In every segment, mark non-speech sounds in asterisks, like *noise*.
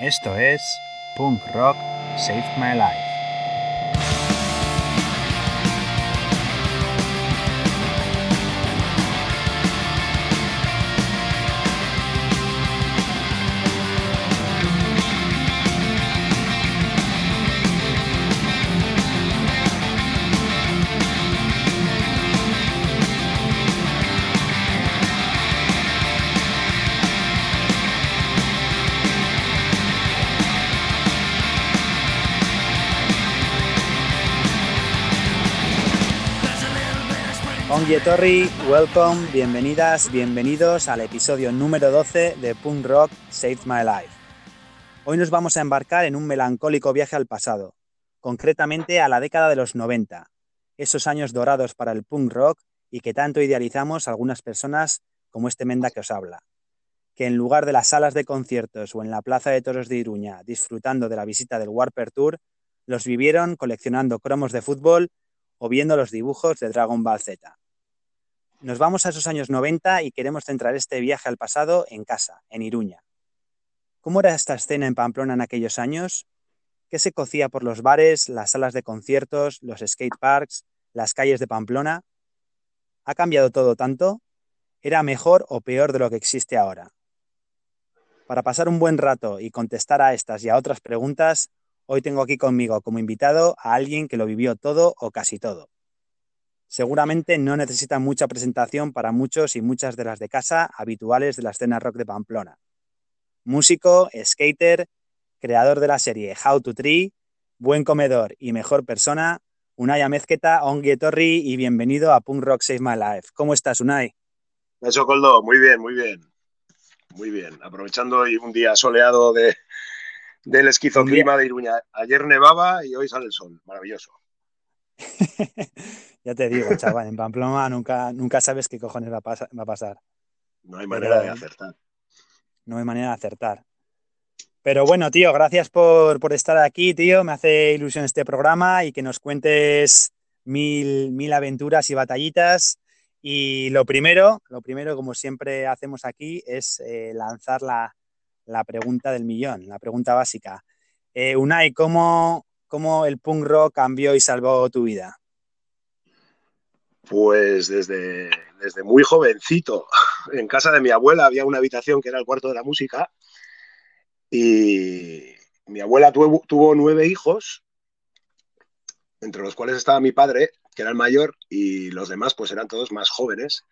Esto es Punk Rock Saved My Life. Torri, welcome, bienvenidas, bienvenidos al episodio número 12 de Punk Rock Saved My Life. Hoy nos vamos a embarcar en un melancólico viaje al pasado, concretamente a la década de los 90, esos años dorados para el punk rock y que tanto idealizamos algunas personas como este Menda que os habla, que en lugar de las salas de conciertos o en la Plaza de Toros de Iruña disfrutando de la visita del Warper Tour, los vivieron coleccionando cromos de fútbol o viendo los dibujos de Dragon Ball Z. Nos vamos a esos años 90 y queremos centrar este viaje al pasado en casa, en Iruña. ¿Cómo era esta escena en Pamplona en aquellos años? ¿Qué se cocía por los bares, las salas de conciertos, los skate parks, las calles de Pamplona? ¿Ha cambiado todo tanto? ¿Era mejor o peor de lo que existe ahora? Para pasar un buen rato y contestar a estas y a otras preguntas, hoy tengo aquí conmigo como invitado a alguien que lo vivió todo o casi todo seguramente no necesita mucha presentación para muchos y muchas de las de casa habituales de la escena rock de Pamplona. Músico, skater, creador de la serie How to Tree, buen comedor y mejor persona, Unai Amezqueta, Ongi Torri y bienvenido a Punk Rock Save My Life. ¿Cómo estás, Unai? Eso, Coldo, muy bien, muy bien. Muy bien, aprovechando hoy un día soleado de, del esquizoclima de Iruña. Ayer nevaba y hoy sale el sol, maravilloso. *laughs* Ya te digo, chaval, en Pamplona nunca, nunca sabes qué cojones va a, pasar. No hay manera de acertar. No hay manera de acertar. Pero bueno, tío, gracias por, estar aquí, tío. Me hace ilusión este programa y que nos cuentes mil, mil aventuras y batallitas. Y lo primero, lo primero, como siempre hacemos aquí, es eh, lanzar la, pregunta del millón, la pregunta básica. Eh, Unai, ¿cómo, ¿cómo el punk rock cambió y salvó tu vida? Pues desde, desde muy jovencito, en casa de mi abuela había una habitación que era el cuarto de la música y mi abuela tuvo, tuvo nueve hijos, entre los cuales estaba mi padre, que era el mayor, y los demás pues eran todos más jóvenes.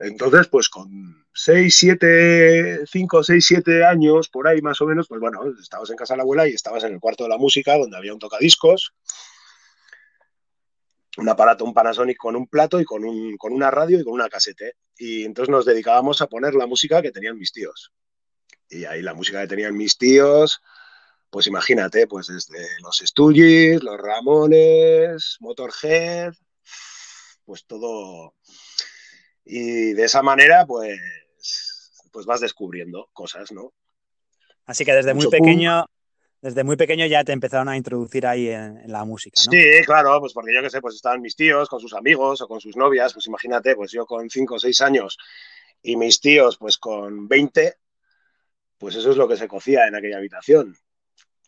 Entonces, pues con seis, siete, cinco, seis, siete años, por ahí más o menos, pues bueno, estabas en casa de la abuela y estabas en el cuarto de la música, donde había un tocadiscos, un aparato, un Panasonic con un plato y con, un, con una radio y con una casete. Y entonces nos dedicábamos a poner la música que tenían mis tíos. Y ahí la música que tenían mis tíos, pues imagínate, pues desde los Stooges, los Ramones, Motorhead, pues todo. Y de esa manera, pues, pues vas descubriendo cosas, ¿no? Así que desde muy pequeño, desde muy pequeño ya te empezaron a introducir ahí en, la música, ¿no? Sí, claro, pues porque yo qué sé, pues estaban mis tíos con sus amigos o con sus novias, pues imagínate, pues yo con 5 o 6 años y mis tíos pues con 20, pues eso es lo que se cocía en aquella habitación.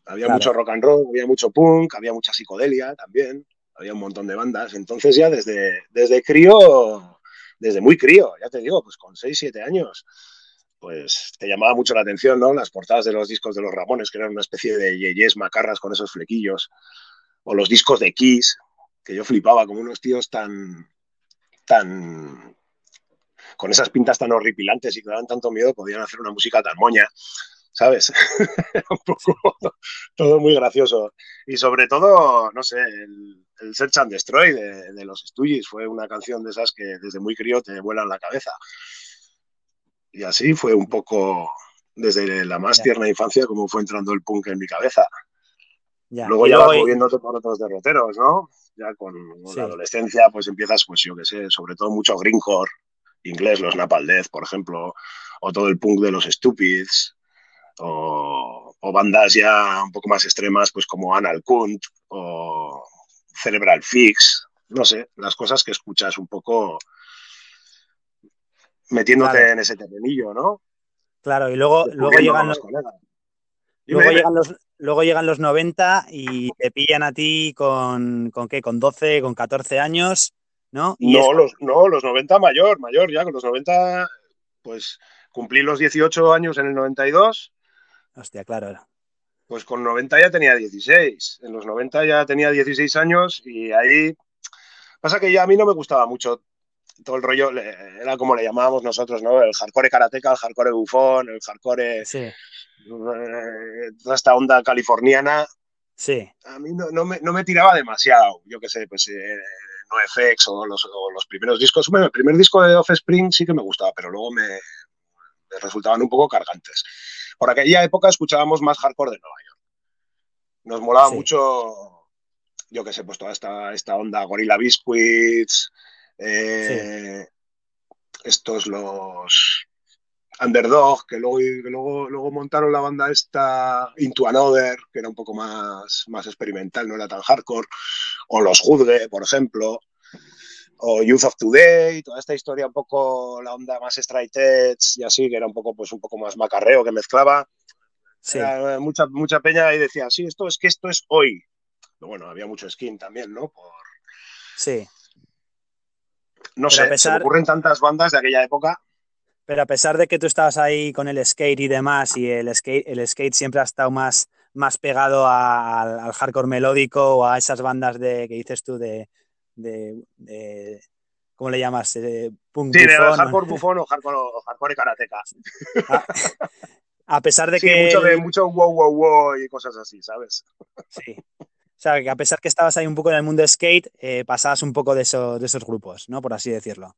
Había mucho rock and roll, había mucho punk, había mucha psicodelia también, había un montón de bandas. Entonces ya desde, desde crío, desde muy crío, ya te digo, pues con 6, 7 años, pues te llamaba mucho la atención, ¿no? Las portadas de los discos de los Ramones, que eran una especie de yeyes macarras con esos flequillos, o los discos de Kiss, que yo flipaba como unos tíos tan, tan, con esas pintas tan horripilantes y que daban tanto miedo, podían hacer una música tan moña, ¿sabes? *laughs* un poco todo muy gracioso. Y sobre todo, no sé, el, Search and Destroy de, de los Stooges fue una canción de esas que desde muy crío te vuelan la cabeza. Y así fue un poco desde la más tierna infancia como fue entrando el punk en mi cabeza. Luego ya vas moviéndote por otros derroteros, ¿no? Ya con la adolescencia, pues empiezas, pues yo qué sé, sobre todo mucho greencore inglés, los Napalm Death, por ejemplo, o todo el punk de los Stupids, o, o, bandas ya un poco más extremas, pues como Anal Kunt o Cerebral Fix, no sé, las cosas que escuchas un poco metiéndote en ese terrenillo, ¿no? Claro, y luego, luego llegan los, luego, Llegan los, luego llegan los 90 y te pillan a ti con, ¿con qué? Con 12, con 14 años, ¿no? no, los, no, los 90 mayor, mayor ya, con los 90, pues cumplí los 18 años en el 92. Hostia, claro. Pues con 90 ya tenía 16. En los 90 ya tenía 16 años y ahí... Pasa que ya a mí no me gustaba mucho todo el rollo, era como le llamábamos nosotros, ¿no? El hardcore karateca, el hardcore bufón, el hardcore... Sí. Eh, toda esta onda californiana. Sí. A mí no, me, tiraba demasiado. Yo qué sé, pues eh, NoFX o los, o los primeros discos. Bueno, el primer disco de Offspring sí que me gustaba, pero luego me, resultaban un poco cargantes. Por aquella época escuchábamos más hardcore de Nueva York. Nos molaba mucho, yo qué sé, pues toda esta, esta onda Gorilla Biscuits, eh, estos los Underdog, que luego, luego, luego montaron la banda esta Into Another, que era un poco más, más experimental, no era tan hardcore, o los Juzgue, por ejemplo o Youth of Today, toda esta historia un poco la onda más straight edge y así, que era un poco, pues un poco más macarreo que mezclaba. Sí. mucha, mucha peña y decía, sí, esto es que esto es hoy. Pero bueno, había mucho skin también, ¿no? Por... Sí. No sé, se me ocurren tantas bandas de aquella época. Pero a pesar de que tú estabas ahí con el skate y demás, y el skate, el skate siempre ha estado más, más pegado al hardcore melódico o a esas bandas de que dices tú de, de, ¿cómo le llamas? Eh, punk sí, bufón, de hardcore bufón o hardcore, o hardcore karateca. Ah, *laughs* a, pesar de sí, que... Mucho, de, mucho wow, wow, wow y cosas así, ¿sabes? Sí. O sea, que a pesar que estabas ahí un poco en el mundo skate, eh, pasabas un poco de, eso, de esos grupos, ¿no? Por así decirlo.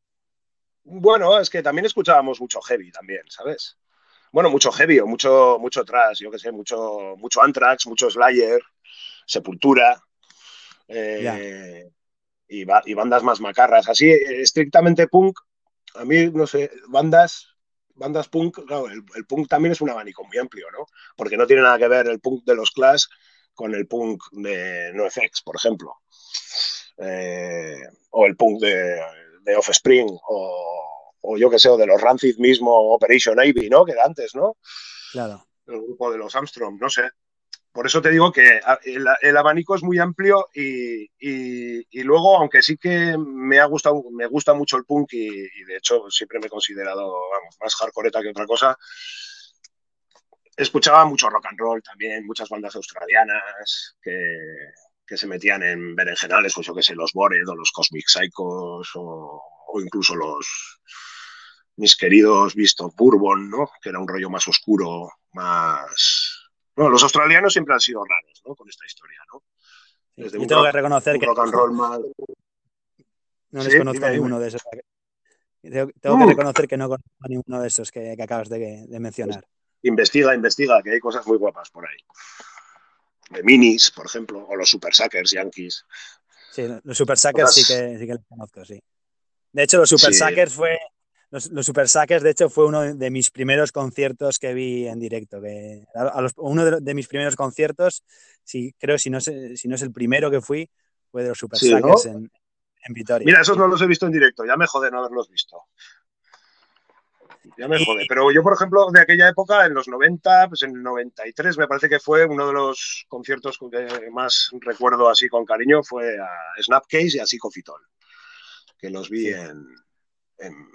Bueno, es que también escuchábamos mucho heavy también, ¿sabes? Bueno, mucho heavy o mucho, mucho trash, yo qué sé, mucho, mucho Anthrax, mucho Slayer, Sepultura. Eh, y, bandas más macarras. Así, estrictamente punk, a mí, no sé, bandas, bandas punk, claro, el, punk también es un abanico muy amplio, ¿no? Porque no tiene nada que ver el punk de los Clash con el punk de NoFX, por ejemplo. Eh, o el punk de, de Offspring, o, o yo que sé, o de los Rancid mismo, Operation Ivy, ¿no? Que era antes, ¿no? Claro. El grupo de los Armstrong, no sé por eso te digo que el, abanico es muy amplio y, luego, aunque sí que me ha gustado, me gusta mucho el punk y, de hecho siempre me he considerado más hardcoreta que otra cosa, escuchaba mucho rock and roll también, muchas bandas australianas que, se metían en berenjenales, pues yo que sé, los Bored o los Cosmic Psychos o, incluso los mis queridos Vistos Bourbon, ¿no? Que era un rollo más oscuro, más bueno, los australianos siempre han sido raros, ¿no? Con esta historia, ¿no? Desde Yo tengo que reconocer que... Rock and roll más... No les conozco a ninguno de esos. Tengo, que reconocer que no conozco a ninguno de esos que, acabas de, mencionar. Investiga, investiga, que hay cosas muy guapas por ahí. De minis, por ejemplo, o los Super Suckers Yankees. Sí, los Super Suckers sí, que, sí que los conozco, sí. De hecho, los Super Suckers fue, los, Super Sackers, de hecho, fue uno de mis primeros conciertos que vi en directo. Que uno de, mis primeros conciertos, sí, creo, si no, es, si no es el primero que fui, fue de los Super Sackers en, en, Vitoria. Mira, esos no los he visto en directo, ya me jode no haberlos visto. Ya me jode. Pero yo, por ejemplo, de aquella época, en los 90, pues en el 93, me parece que fue uno de los conciertos que más recuerdo así con cariño, fue a Snapcase y a Psicofitol, que los vi en, en,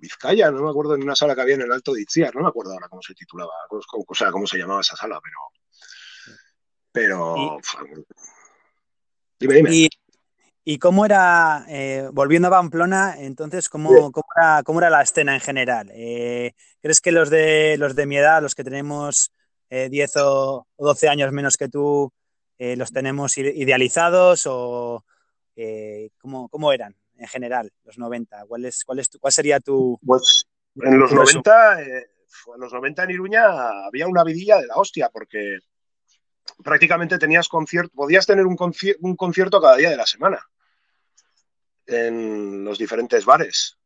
Vizcaya, no me acuerdo, en una sala que había en el Alto de Itziar, no me acuerdo ahora cómo se titulaba, o sea, cómo se llamaba esa sala, pero... Pero... dime, dime. Y, cómo era, eh, volviendo a Pamplona, entonces, ¿cómo, cómo, era, cómo era la escena en general? Eh, ¿Crees que los de, los de mi edad, los que tenemos 10 eh, o 12 años menos que tú, los tenemos idealizados o ¿cómo, cómo eran? En general, los 90? ¿Cuál, es, cuál, es cuál sería tu...? Pues en los 90, eh, en los 90 en Iruña había una vidilla de la hostia, porque prácticamente tenías concierto, podías tener un, un concierto cada día de la semana en los diferentes bares.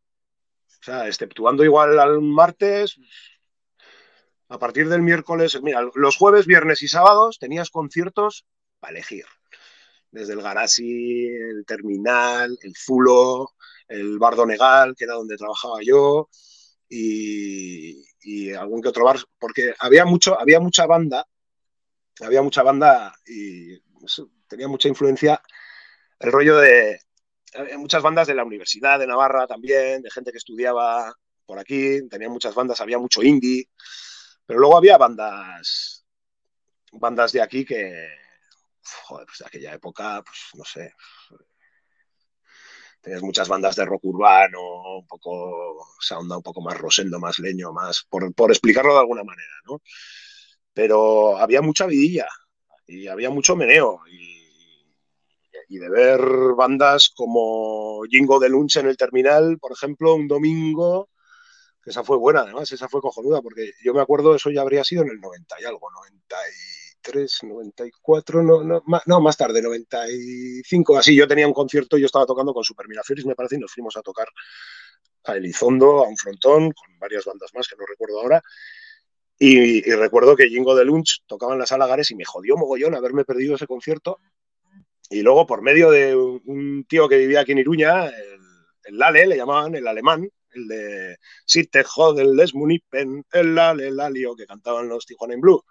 O sea, exceptuando igual al martes, a partir del miércoles, mira, los jueves, viernes y sábados tenías conciertos para elegir desde el Garasi, el Terminal, el Zulo, el Bardo Negal, que era donde trabajaba yo, y, algún que otro bar, porque había, mucho, había mucha banda, había mucha banda y tenía mucha influencia el rollo de muchas bandas de la Universidad de Navarra también, de gente que estudiaba por aquí, tenía muchas bandas, había mucho indie, pero luego había bandas, bandas de aquí que, joder, pues de aquella época, pues no sé, tenías muchas bandas de rock urbano, un poco, se onda un poco más rosendo, más leño, más, por, por, explicarlo de alguna manera, ¿no? Pero había mucha vidilla y había mucho meneo y, y de ver bandas como Jingo de Lunch en el terminal, por ejemplo, un domingo, esa fue buena además, esa fue cojonuda, porque yo me acuerdo, eso ya habría sido en el 90 y algo, 93, 94, no, no, más, no, más tarde, 95, así, yo tenía un concierto, yo estaba tocando con Super Miraflores, me parece, y nos fuimos a tocar a Elizondo, a un frontón, con varias bandas más que no recuerdo ahora, y, recuerdo que Jingo de Lunch tocaba en la sala Gares y me jodió mogollón haberme perdido ese concierto. Y luego, por medio de un tío que vivía aquí en Iruña, el, el Lale, le llamaban el alemán, el de Si te joden les munipen, el Lale, el Lalio, que cantaban los Tijuana in Blue.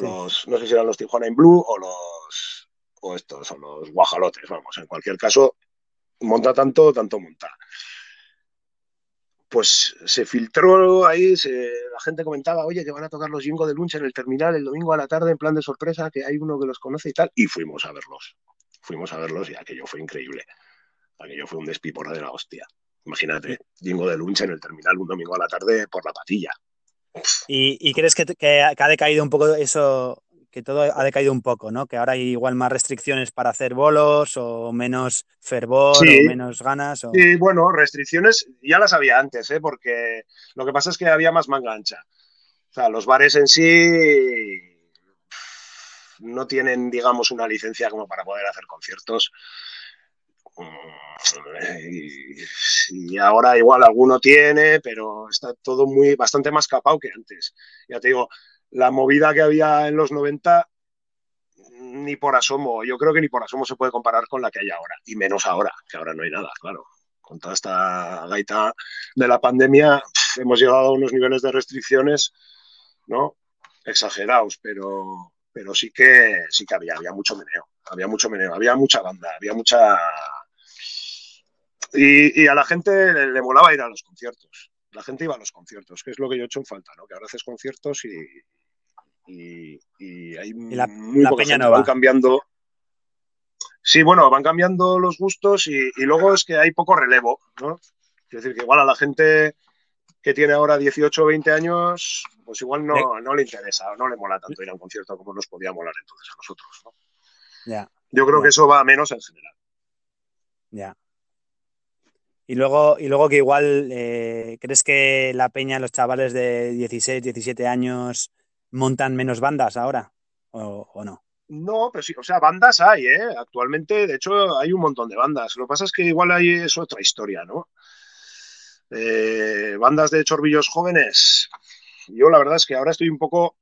Los, no sé si eran los Tijuana in Blue o los o estos, o los guajalotes, vamos, en cualquier caso, monta tanto, tanto monta. Pues se filtró ahí, la gente comentaba, oye, que van a tocar los Jingo de Lunch en el terminal el domingo a la tarde en plan de sorpresa, que hay uno que los conoce y tal, y fuimos a verlos. Fuimos a verlos y aquello fue increíble. Aquello fue un despipora de la hostia. Imagínate, Jingo de Lunch en el terminal un domingo a la tarde por la patilla. ¿Y, crees que, ha decaído un poco eso, que todo ha decaído un poco, ¿no? Que ahora hay igual más restricciones para hacer bolos o menos fervor o menos ganas. O... Sí, bueno, restricciones ya las había antes, ¿eh? Porque lo que pasa es que había más manga ancha. O sea, los bares en sí no tienen, digamos, una licencia como para poder hacer conciertos y, ahora igual alguno tiene, pero está todo muy bastante más capado que antes. Ya te digo, la movida que había en los 90 ni por asomo, yo creo que ni por asomo se puede comparar con la que hay ahora, y menos ahora, que ahora no hay nada, claro. Con toda esta gaita de la pandemia hemos llegado a unos niveles de restricciones, ¿no? Exagerados, pero, pero sí que sí que había, había mucho meneo, había mucho meneo, había mucha banda, había mucha y, a la gente le, molaba ir a los conciertos. La gente iba a los conciertos, que es lo que yo he hecho en falta, ¿no? Que ahora haces conciertos y, y, hay la, muy peña no van cambiando. Sí, bueno, van cambiando los gustos y, luego es que hay poco relevo, ¿no? Es decir, que igual a la gente que tiene ahora 18 o 20 años, pues igual no, no le interesa, no le mola tanto ir a un concierto como nos podía molar entonces a nosotros, ¿no? Ya. Yo creo que eso va a menos en general. Ya. Y luego, y luego que igual, eh, ¿crees que la peña, los chavales de 16, 17 años montan menos bandas ahora? ¿O, no? No, pero sí, o sea, bandas hay, ¿eh? Actualmente, de hecho, hay un montón de bandas. Lo que pasa es que igual hay es otra historia, ¿no? Eh, bandas de chorbillos jóvenes. Yo la verdad es que ahora estoy un poco,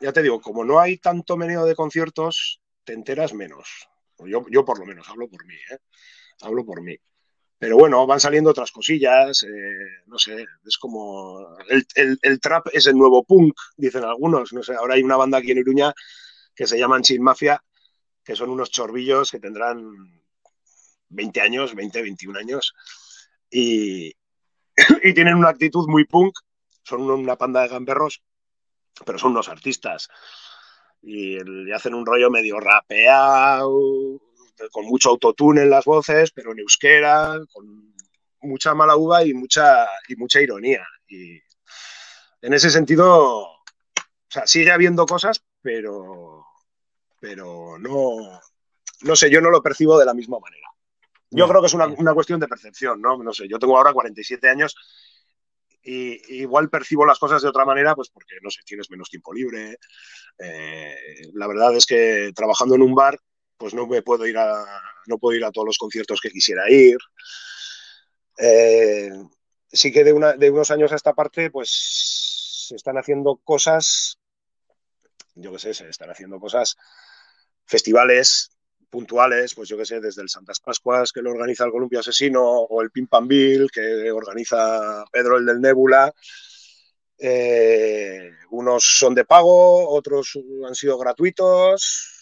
ya te digo, como no hay tanto meneo de conciertos, te enteras menos. Yo, yo por lo menos hablo por mí, ¿eh? Hablo por mí. Pero bueno, van saliendo otras cosillas, eh, no sé, es como el, trap es el nuevo punk, dicen algunos, no sé, ahora hay una banda aquí en Iruña que se llaman Chin Mafia, que son unos chorbillos que tendrán 20 años, 20, 21 años, y, y tienen una actitud muy punk, son una panda de gamberros, pero son unos artistas, y, y hacen un rollo medio rapeado, con mucho autotune en las voces, pero en euskera, con mucha mala uva y mucha, y mucha ironía. Y en ese sentido, o sea, sigue habiendo cosas, pero, pero no, no sé, yo no lo percibo de la misma manera. Yo creo que es una, una, cuestión de percepción, ¿no? No sé, yo tengo ahora 47 años y igual percibo las cosas de otra manera, pues porque, no sé, tienes menos tiempo libre. Eh, la verdad es que trabajando en un bar, pues no me puedo ir a, no puedo ir a todos los conciertos que quisiera ir. Eh, sí que de, unos años a esta parte, pues se están haciendo cosas, yo qué sé, se están haciendo cosas, festivales, puntuales, pues yo qué sé, desde el Santas Pascuas que lo organiza el Columpio Asesino o el Pim Pam Bill que organiza Pedro el del Nébula. Eh, unos son de pago, otros han sido gratuitos.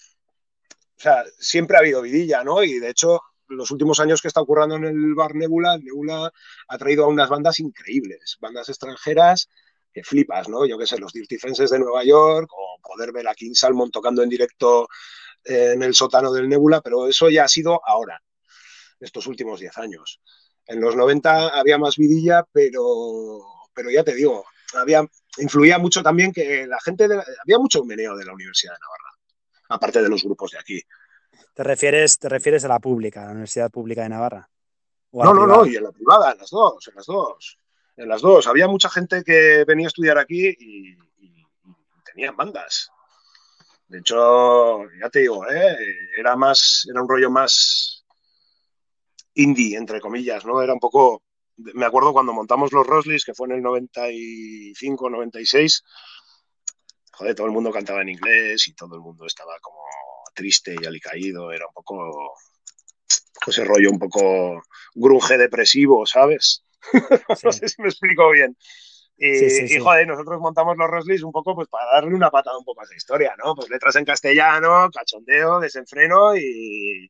O sea, siempre ha habido vidilla, ¿no? Y de hecho, los últimos años que está ocurriendo en el bar Nebula, Nebula ha traído a unas bandas increíbles, bandas extranjeras que flipas, ¿no? Yo qué sé, los Dirty Fences de Nueva York o poder ver a King Salmon tocando en directo en el sótano del Nebula, pero eso ya ha sido ahora, estos últimos 10 años. En los 90 había más vidilla, pero, pero ya te digo, había, influía mucho también que la gente, había mucho meneo de la Universidad de Navarra, aparte de los grupos de aquí. ¿Te refieres, te refieres a la pública, a la Universidad Pública de Navarra? No, no, no, y en la privada, en las dos, en las dos. En las dos. Había mucha gente que venía a estudiar aquí y, y tenían bandas. De hecho, ya te digo, ¿eh? era más, era un rollo más indie, entre comillas, ¿no? Era un poco, me acuerdo cuando montamos los Rosleys, que fue en el 95, 96, joder, todo el mundo cantaba en inglés y todo el mundo estaba como triste y alicaído, era un poco ese rollo un poco grunge depresivo, ¿sabes? *laughs* no sé si me explico bien. Y, joder, nosotros montamos los Rosleys un poco pues para darle una patada un poco a esa historia, ¿no? Pues letras en castellano, cachondeo, desenfreno y.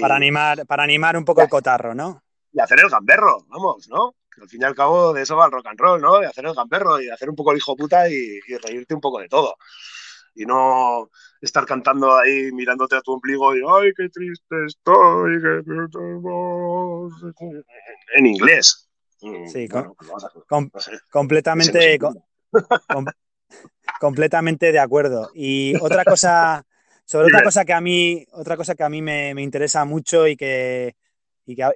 para, animar, para animar un poco el cotarro, ¿no? Y hacer el gamberro, vamos, ¿no? Al fin y al cabo de eso va el rock and roll, ¿no? De hacer el gamberro y de hacer un poco el hijo puta y, y reírte un poco de todo y no estar cantando ahí mirándote a tu ombligo y ¡ay, qué triste estoy! En inglés. Sí, completamente, *laughs* completamente de acuerdo. Y otra cosa, sobre otra cosa que a mí, otra cosa que a mí me, interesa mucho y que,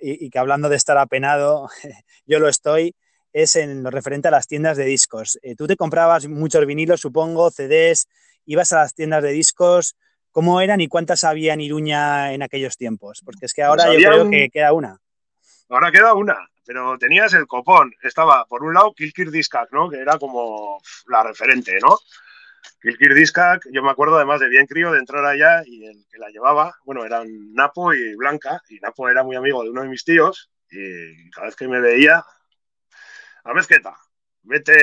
y que, hablando de estar apenado, *laughs* yo lo estoy, es en lo referente a las tiendas de discos. Eh, tú te comprabas muchos vinilos, supongo, CDs, ibas a las tiendas de discos, ¿cómo eran y cuántas había en Iruña en aquellos tiempos? Porque es que ahora pues yo creo que queda una. Ahora queda una pero tenías el copón. Estaba, por un lado, Kilkir Diskak, ¿no? Que era como la referente, ¿no? Kilkir Diskak, yo me acuerdo además de bien crío de entrar allá y el que la llevaba, bueno, eran Napo y Blanca, y Napo era muy amigo de uno de mis tíos, y cada vez que me veía, a mezqueta, vete,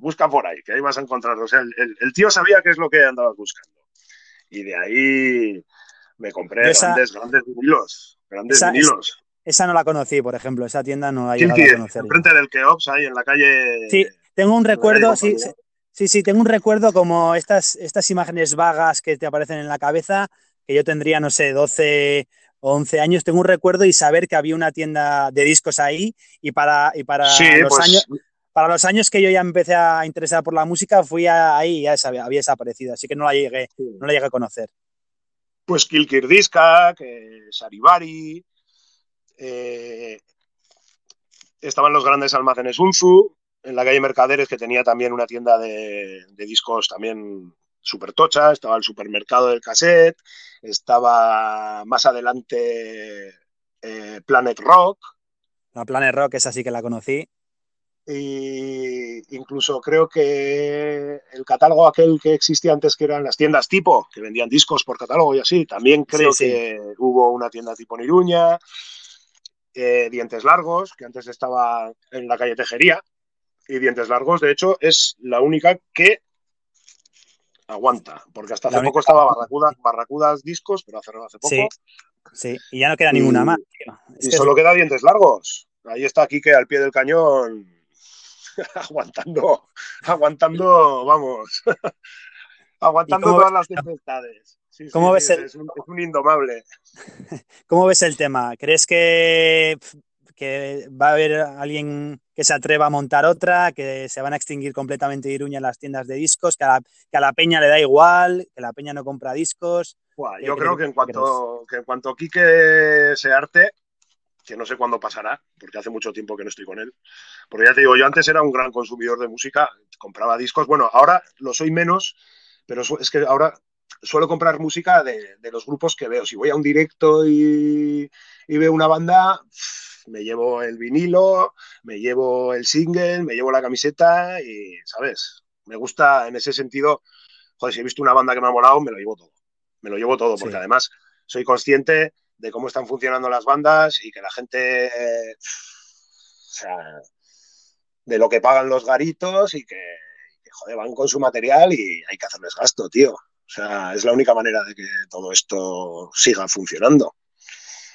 busca por ahí, que ahí vas a encontrarlo. O sea, el, tío sabía qué es lo que andabas buscando. Y de ahí me compré grandes, grandes vinilos, grandes vinilos. Esa no la conocí, por ejemplo, esa tienda no la he llegado a conocer. Enfrente del Keops, ahí en la calle. Sí, tengo un recuerdo, sí, sí, sí, tengo un recuerdo como estas, estas imágenes vagas que te aparecen en la cabeza, que yo tendría, no sé, 12 o 11 años, tengo un recuerdo y saber que había una tienda de discos ahí y para, y para los pues años. Para los años que yo ya empecé a interesar por la música, fui ahí y ya había desaparecido, así que no la llegué, no la llegué a conocer. Pues Kilkirdiska, que Saribari, eh, estaban los grandes almacenes Unzu, en la calle Mercaderes, que tenía también una tienda de, discos también súper tocha, estaba el supermercado del cassette, estaba más adelante eh, Planet Rock. La Planet Rock, esa sí que la conocí. Y incluso creo que el catálogo aquel que existía antes, que eran las tiendas tipo, que vendían discos por catálogo y así, también creo que hubo una tienda tipo en Iruña. Eh, dientes Largos, que antes estaba en la calle Tejería, y Dientes Largos, de hecho, es la única que aguanta, porque hasta hace poco estaba Barracudas, Discos, pero hace, hace poco. Sí, y ya no queda ninguna más. y solo queda Dientes Largos. Ahí está Quique al pie del cañón, *laughs* aguantando, aguantando, vamos, *laughs* aguantando todas las tempestades. ¿Cómo ves el... es, un, indomable. *laughs* ¿Cómo ves el tema? ¿Crees que, que, va a haber alguien que se atreva a montar otra, que se van a extinguir completamente Iruña en las tiendas de discos, que a, la, peña le da igual, que la peña no compra discos? yo creo que en, cuanto, que en cuanto Quique se arte, que no sé cuándo pasará, porque hace mucho tiempo que no estoy con él. Porque ya te digo, yo antes era un gran consumidor de música, compraba discos. Bueno, ahora lo soy menos, pero es que ahora suelo comprar música de, los grupos que veo. Si voy a un directo y, veo una banda, me llevo el vinilo, me llevo el single, me llevo la camiseta y, ¿sabes? Me gusta en ese sentido, joder, si he visto una banda que me ha molado, me lo llevo todo. Me lo llevo todo, porque además soy consciente de cómo están funcionando las bandas y que la gente, eh, o sea, de lo que pagan los garitos y que, que, joder, van con su material y hay que hacerles gasto, tío. O sea, es la única manera de que todo esto siga funcionando.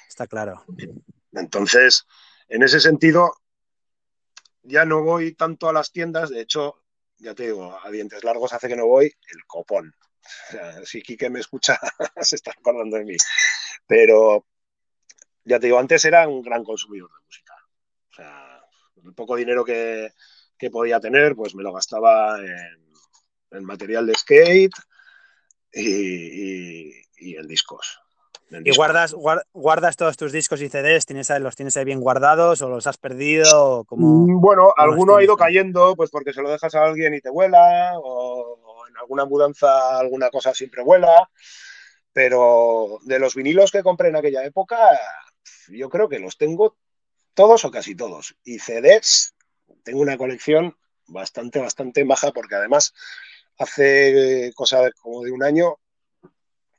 Está claro. Entonces, en ese sentido, ya no voy tanto a las tiendas, de hecho, ya te digo, a dientes largos hace que no voy, el copón. O sea, si Quique me escucha, *laughs* se está acordando de mí. Pero, ya te digo, antes era un gran consumidor de música. O sea, el poco dinero que, podía tener, pues me lo gastaba en, material de skate y en discos. ¿Y guardas, guardas todos tus discos y CDs? ¿Tienes, ¿Los tienes ahí bien guardados o los has perdido? Como, Mm, bueno, alguno ha ido cayendo, pues porque se lo dejas a alguien y te vuela, o, o, en alguna mudanza alguna cosa siempre vuela. Pero de los vinilos que compré en aquella época, yo creo que los tengo todos o casi todos. Y CDs, tengo una colección bastante, bastante baja, porque además hace cosa como de un año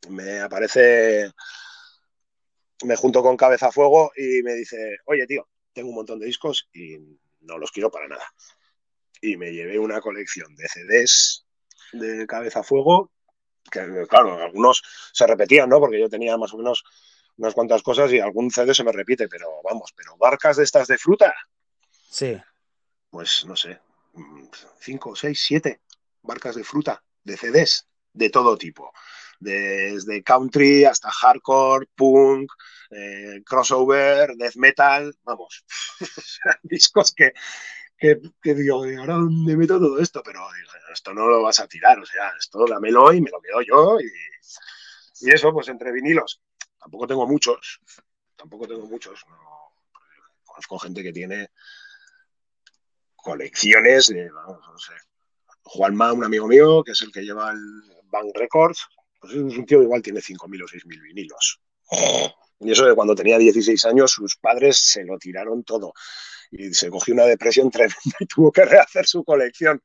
me aparece, me junto con Cabeza a Fuego y me dice, oye tío, tengo un montón de discos y no los quiero para nada. Y me llevé una colección de CDs de Cabeza a Fuego, que claro, algunos se repetían, ¿no? Porque yo tenía más o menos unas cuantas cosas y algún CD se me repite, pero vamos, pero barcas de estas de fruta. Sí. Pues no sé, cinco, seis, siete barcas de fruta, de CDs, de todo tipo desde country hasta hardcore, punk, eh, crossover, death metal, vamos, *laughs* discos que, que, digo, ¿ahora dónde meto todo esto? Pero esto no lo vas a tirar, o sea, esto dámelo y me lo quedo yo. Y, eso, pues entre vinilos, tampoco tengo muchos, tampoco tengo muchos, no, conozco gente que tiene colecciones de, no sé, Juanma, un amigo mío, que es el que lleva el Bank Records, pues es un tío igual tiene 5.000 o 6.000 vinilos. Y eso de cuando tenía 16 años, sus padres se lo tiraron todo. Y se cogió una depresión tremenda y tuvo que rehacer su colección.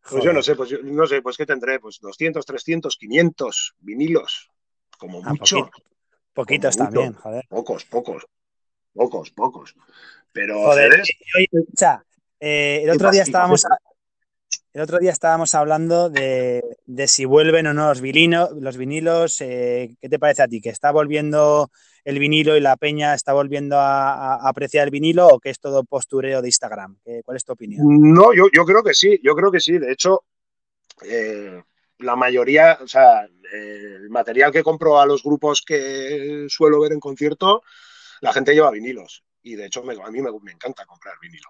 Pues Joder. yo no sé, pues yo, no sé, pues qué tendré, pues 200, 300, 500 vinilos, como Ah, mucho. poquito- Poquitos Como mucho. también, joder. Pocos, pocos, pocos, pocos. Pero Joder, oye, eh, el otro día estábamos, el otro día estábamos hablando de, si vuelven o no los, vinilos. eh, ¿Qué te parece a ti? ¿Que está volviendo el vinilo y la peña está volviendo a, apreciar el vinilo o que es todo postureo de Instagram? ¿Qué- ¿Cuál es tu opinión? No, yo, creo que sí, yo creo que sí. De hecho, eh, la mayoría, o sea, eh, el material que compro a los grupos que suelo ver en concierto, la gente lleva vinilos. Y de hecho, me, a mí me, encanta comprar vinilo.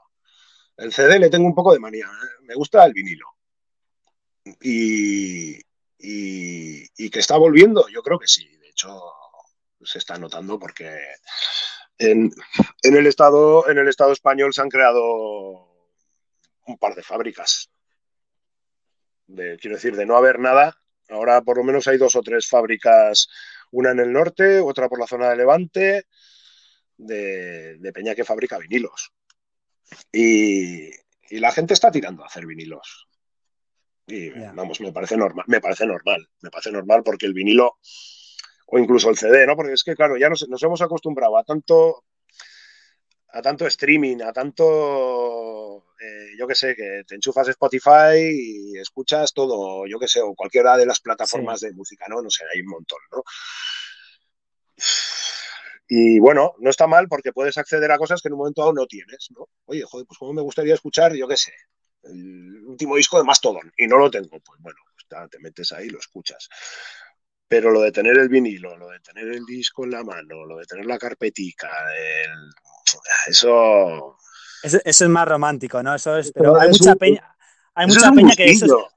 El CD le tengo un poco de manía, ¿eh? me gusta el vinilo. Y, y, y, que está volviendo, yo creo que sí. De hecho, se está notando porque en, en, el estado, en el Estado español se han creado un par de fábricas. De, quiero decir, de no haber nada, ahora por lo menos hay dos o tres fábricas, una en el norte, otra por la zona de Levante, de, de Peña que fabrica vinilos. Y, y, la gente está tirando a hacer vinilos. Y yeah. vamos, me parece normal, me parece normal, me parece normal porque el vinilo o incluso el CD, ¿no? Porque es que, claro, ya nos, nos hemos acostumbrado a tanto a tanto streaming, a tanto, eh, yo que sé, que te enchufas Spotify y escuchas todo, yo que sé, o cualquiera de las plataformas sí. de música, ¿no? No sé, hay un montón, ¿no? Y bueno, no está mal porque puedes acceder a cosas que en un momento dado no tienes, ¿no? Oye, joder, pues como me gustaría escuchar, yo qué sé, el último disco de Mastodon y no lo tengo, pues bueno, pues te metes ahí y lo escuchas. Pero lo de tener el vinilo, lo de tener el disco en la mano, lo de tener la carpetica, el... eso... eso... eso. es más romántico, ¿no? Eso es, pero hay mucha peña, hay mucha peña que eso,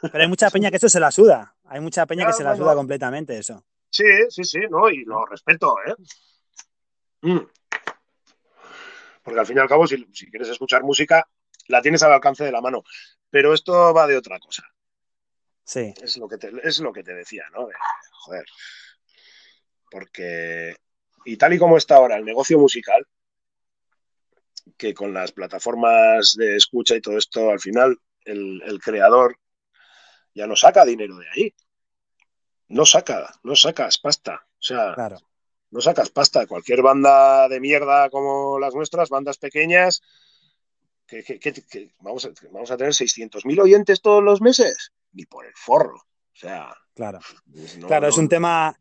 pero hay mucha peña que eso se la suda, hay mucha peña claro, que se la suda completamente eso. Sí, sí, sí, no, y lo respeto, ¿eh? Mm. Porque al fin y al cabo, si, si quieres escuchar música, la tienes al alcance de la mano. Pero esto va de otra cosa. Sí. Es lo que te, es lo que te decía, ¿no? De, joder. Porque, y tal y como está ahora el negocio musical, que con las plataformas de escucha y todo esto, al final el, el creador ya no saca dinero de ahí. No saca, no sacas pasta. O sea, Claro. no sacas pasta. Cualquier banda de mierda como las nuestras, bandas pequeñas, que, que- que- que vamos, a, vamos a tener 600.000 oyentes todos los meses. Ni por el forro. O sea, Claro. no- Claro, es un tema,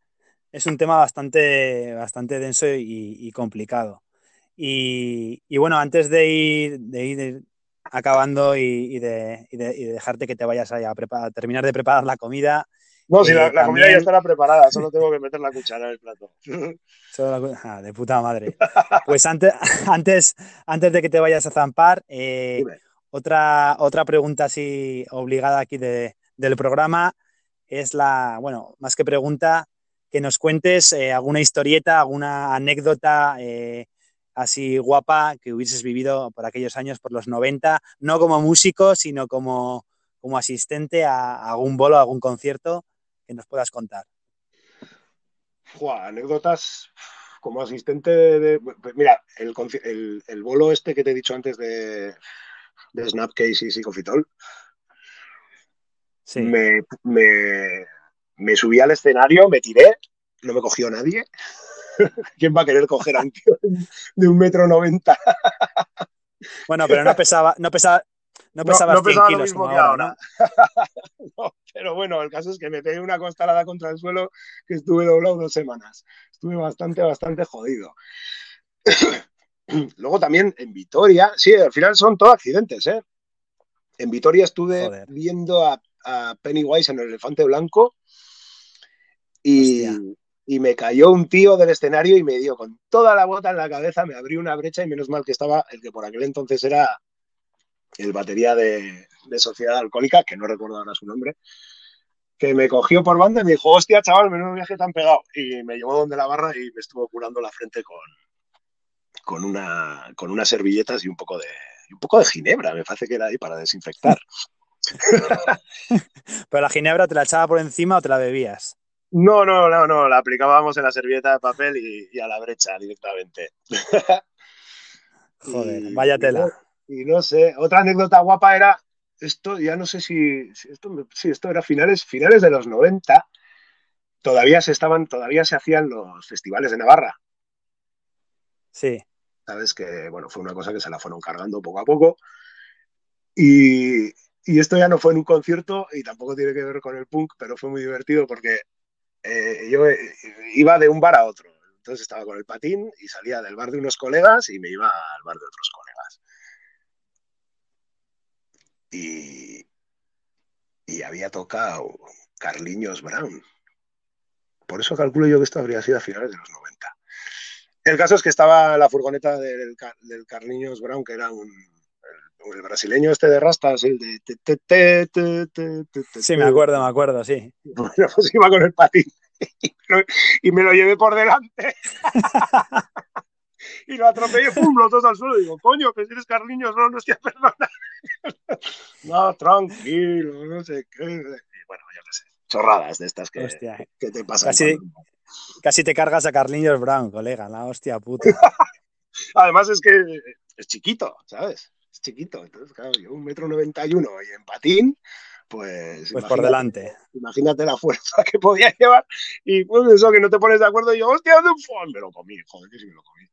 es un tema bastante, bastante denso y, y complicado. Y, y bueno, antes de ir, de ir acabando y, de, y de- y de dejarte que te vayas a, preparar- a terminar de preparar la comida, No, si la, la comida ya estará preparada, solo tengo que meter la cuchara en el plato. *laughs* ah, de puta madre. Pues antes, *laughs* antes, antes de que te vayas a zampar, eh, otra, otra pregunta así obligada aquí de- del programa es la, bueno, más que pregunta, que nos cuentes eh, alguna historieta, alguna anécdota eh, así guapa que hubieses vivido por aquellos años, por los 90, no como músico, sino como, como asistente a, a algún bolo, a algún concierto que nos puedas contar. Fua, anécdotas como asistente de. pues Mira, el, el, el bolo este que te he dicho antes de, de Snapcase y Psicofitol, Sí, me, me, me subí al escenario, me tiré, no me cogió nadie. *laughs* ¿Quién va a querer coger a un tío de un metro noventa? bueno, pero no pesaba, no pesaba, no No- pesabas no 100 pesaba lo kilos mismo como que ahora, ahora. ¿no? *laughs* No, pero bueno, el caso es que me pegué una costalada contra el suelo que estuve doblado dos semanas. Estuve bastante, bastante jodido. *coughs* Luego también en Vitoria, sí, al final son todos accidentes, ¿eh? En Vitoria estuve Joder. viendo a, a Pennywise en el elefante blanco y, y me cayó un tío del escenario y me dio con toda la bota en la cabeza, me abrió una brecha y menos mal que estaba el que por aquel entonces era el batería de, de Sociedad Alcohólica, que no recuerdo ahora su nombre, que me cogió por banda y me dijo, hostia, chaval, menudo viaje tan pegado. Y me llevó donde la barra y me estuvo curando la frente con, con, una, con unas servilletas y un poco de un poco de ginebra, me parece que era ahí para desinfectar. *laughs* Pero la ginebra te la echaba por encima o te la bebías. No, no, no, no, la aplicábamos en la servilleta de papel y, y a la brecha directamente. *laughs* Joder, Y- vaya tela. Y no sé, otra anécdota guapa era, esto ya no sé si, si esto, sí, esto era finales, finales de los 90, todavía se estaban, todavía se hacían los festivales de Navarra. Sí, Sabes que, bueno, fue una cosa que se la fueron cargando poco a poco. Y, y esto ya no fue en un concierto y tampoco tiene que ver con el punk, pero fue muy divertido porque eh, yo eh, iba de un bar a otro. Entonces estaba con el patín y salía del bar de unos colegas y me iba al bar de otros colegas. Y, y había tocado Carliños Brown. Por eso calculo yo que esto habría sido a finales de los 90. El caso es que estaba la furgoneta del, del Carliños Brown, que era un, el, brasileño este de rastas, el de... te, te, te, sí, me acuerdo, me acuerdo, sí. Bueno, pues iba con el patín y me lo, y me lo llevé por delante. *laughs* y lo atropellé, pum, los dos al suelo. Digo, coño, que si eres Carliños, no, no, hostia, *laughs* perdona. no, tranquilo, no sé qué. Y bueno, yo qué sé, chorradas de estas que, Hostia, que te pasan. Casi- casi te cargas a Carliños Brown, colega, la hostia puta. *laughs* Además es que es chiquito, ¿sabes? Es chiquito. Entonces, claro, yo un metro noventa y uno y en patín, pues... Pues por delante. Imagínate la fuerza que podía *laughs* llevar. Y pues eso, que no te pones de acuerdo. Y yo, hostia, de un. Me lo comí, joder, que sí me lo comí.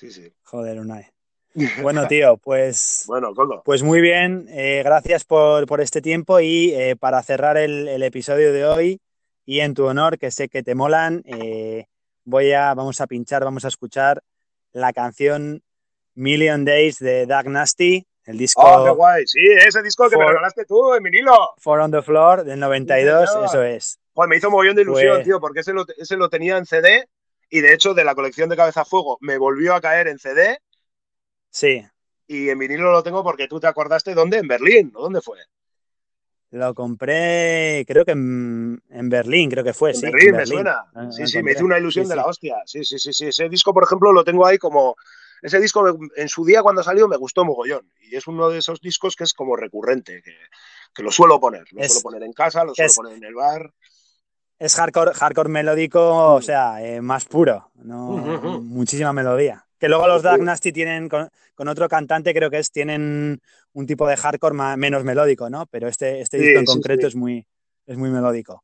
Sí, sí. Joder, Unai. *laughs* Bueno, tío, pues, Bueno, pues muy bien. eh, gracias por, por este tiempo y eh, para cerrar el, el episodio de hoy y en tu honor, que sé que te molan, eh, voy a, vamos a pinchar, vamos a escuchar la canción Million Days de Doug Nasty, el disco Oh, qué guay. Sí, ese disco que me For- regalaste tú en vinilo. Four on the Floor del 92, Sí, eso es. Joder, me hizo un mogollón de ilusión, Pues- tío, porque ese lo, ese lo tenía en CD. Y de hecho, de la colección de Cabeza Fuego, me volvió a caer en CD. Sí, Y en vinilo lo tengo porque tú te acordaste dónde? En Berlín, ¿no? ¿Dónde fue? lo compré, creo que en, en Berlín, creo que fue, En sí. Berlín, en me suena. Ah, Sí, sí, me hizo una ilusión Sí, de la hostia. Sí, sí, sí, sí. Ese disco, por ejemplo, lo tengo ahí como. Ese disco en su día cuando salió me gustó mogollón. Y es uno de esos discos que es como recurrente, que, que lo suelo poner. Lo Es- suelo poner en casa, lo suelo es- poner en el bar. Es hardcore, hardcore melódico, o sea, eh, más puro, ¿no? *laughs* Muchísima melodía. Que luego los. Dark Nasty tienen, con, con otro cantante creo que es, tienen un tipo de hardcore ma- menos melódico, ¿no? Pero este, este Sí, disco en sí, concreto sí. es muy, es muy melódico.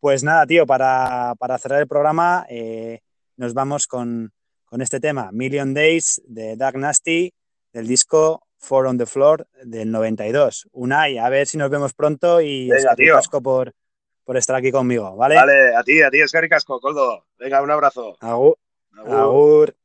Pues nada, tío, para, para cerrar el programa eh, nos vamos con, con, este tema, Million Days de Dark Nasty, del disco Four on the Floor del 92. Unai, a ver si nos vemos pronto y Venga, tío. casco por, por estar aquí conmigo, ¿vale? Vale, a ti, a ti, es Casco, Coldo. Venga, un abrazo. Agur. Agur. Agur.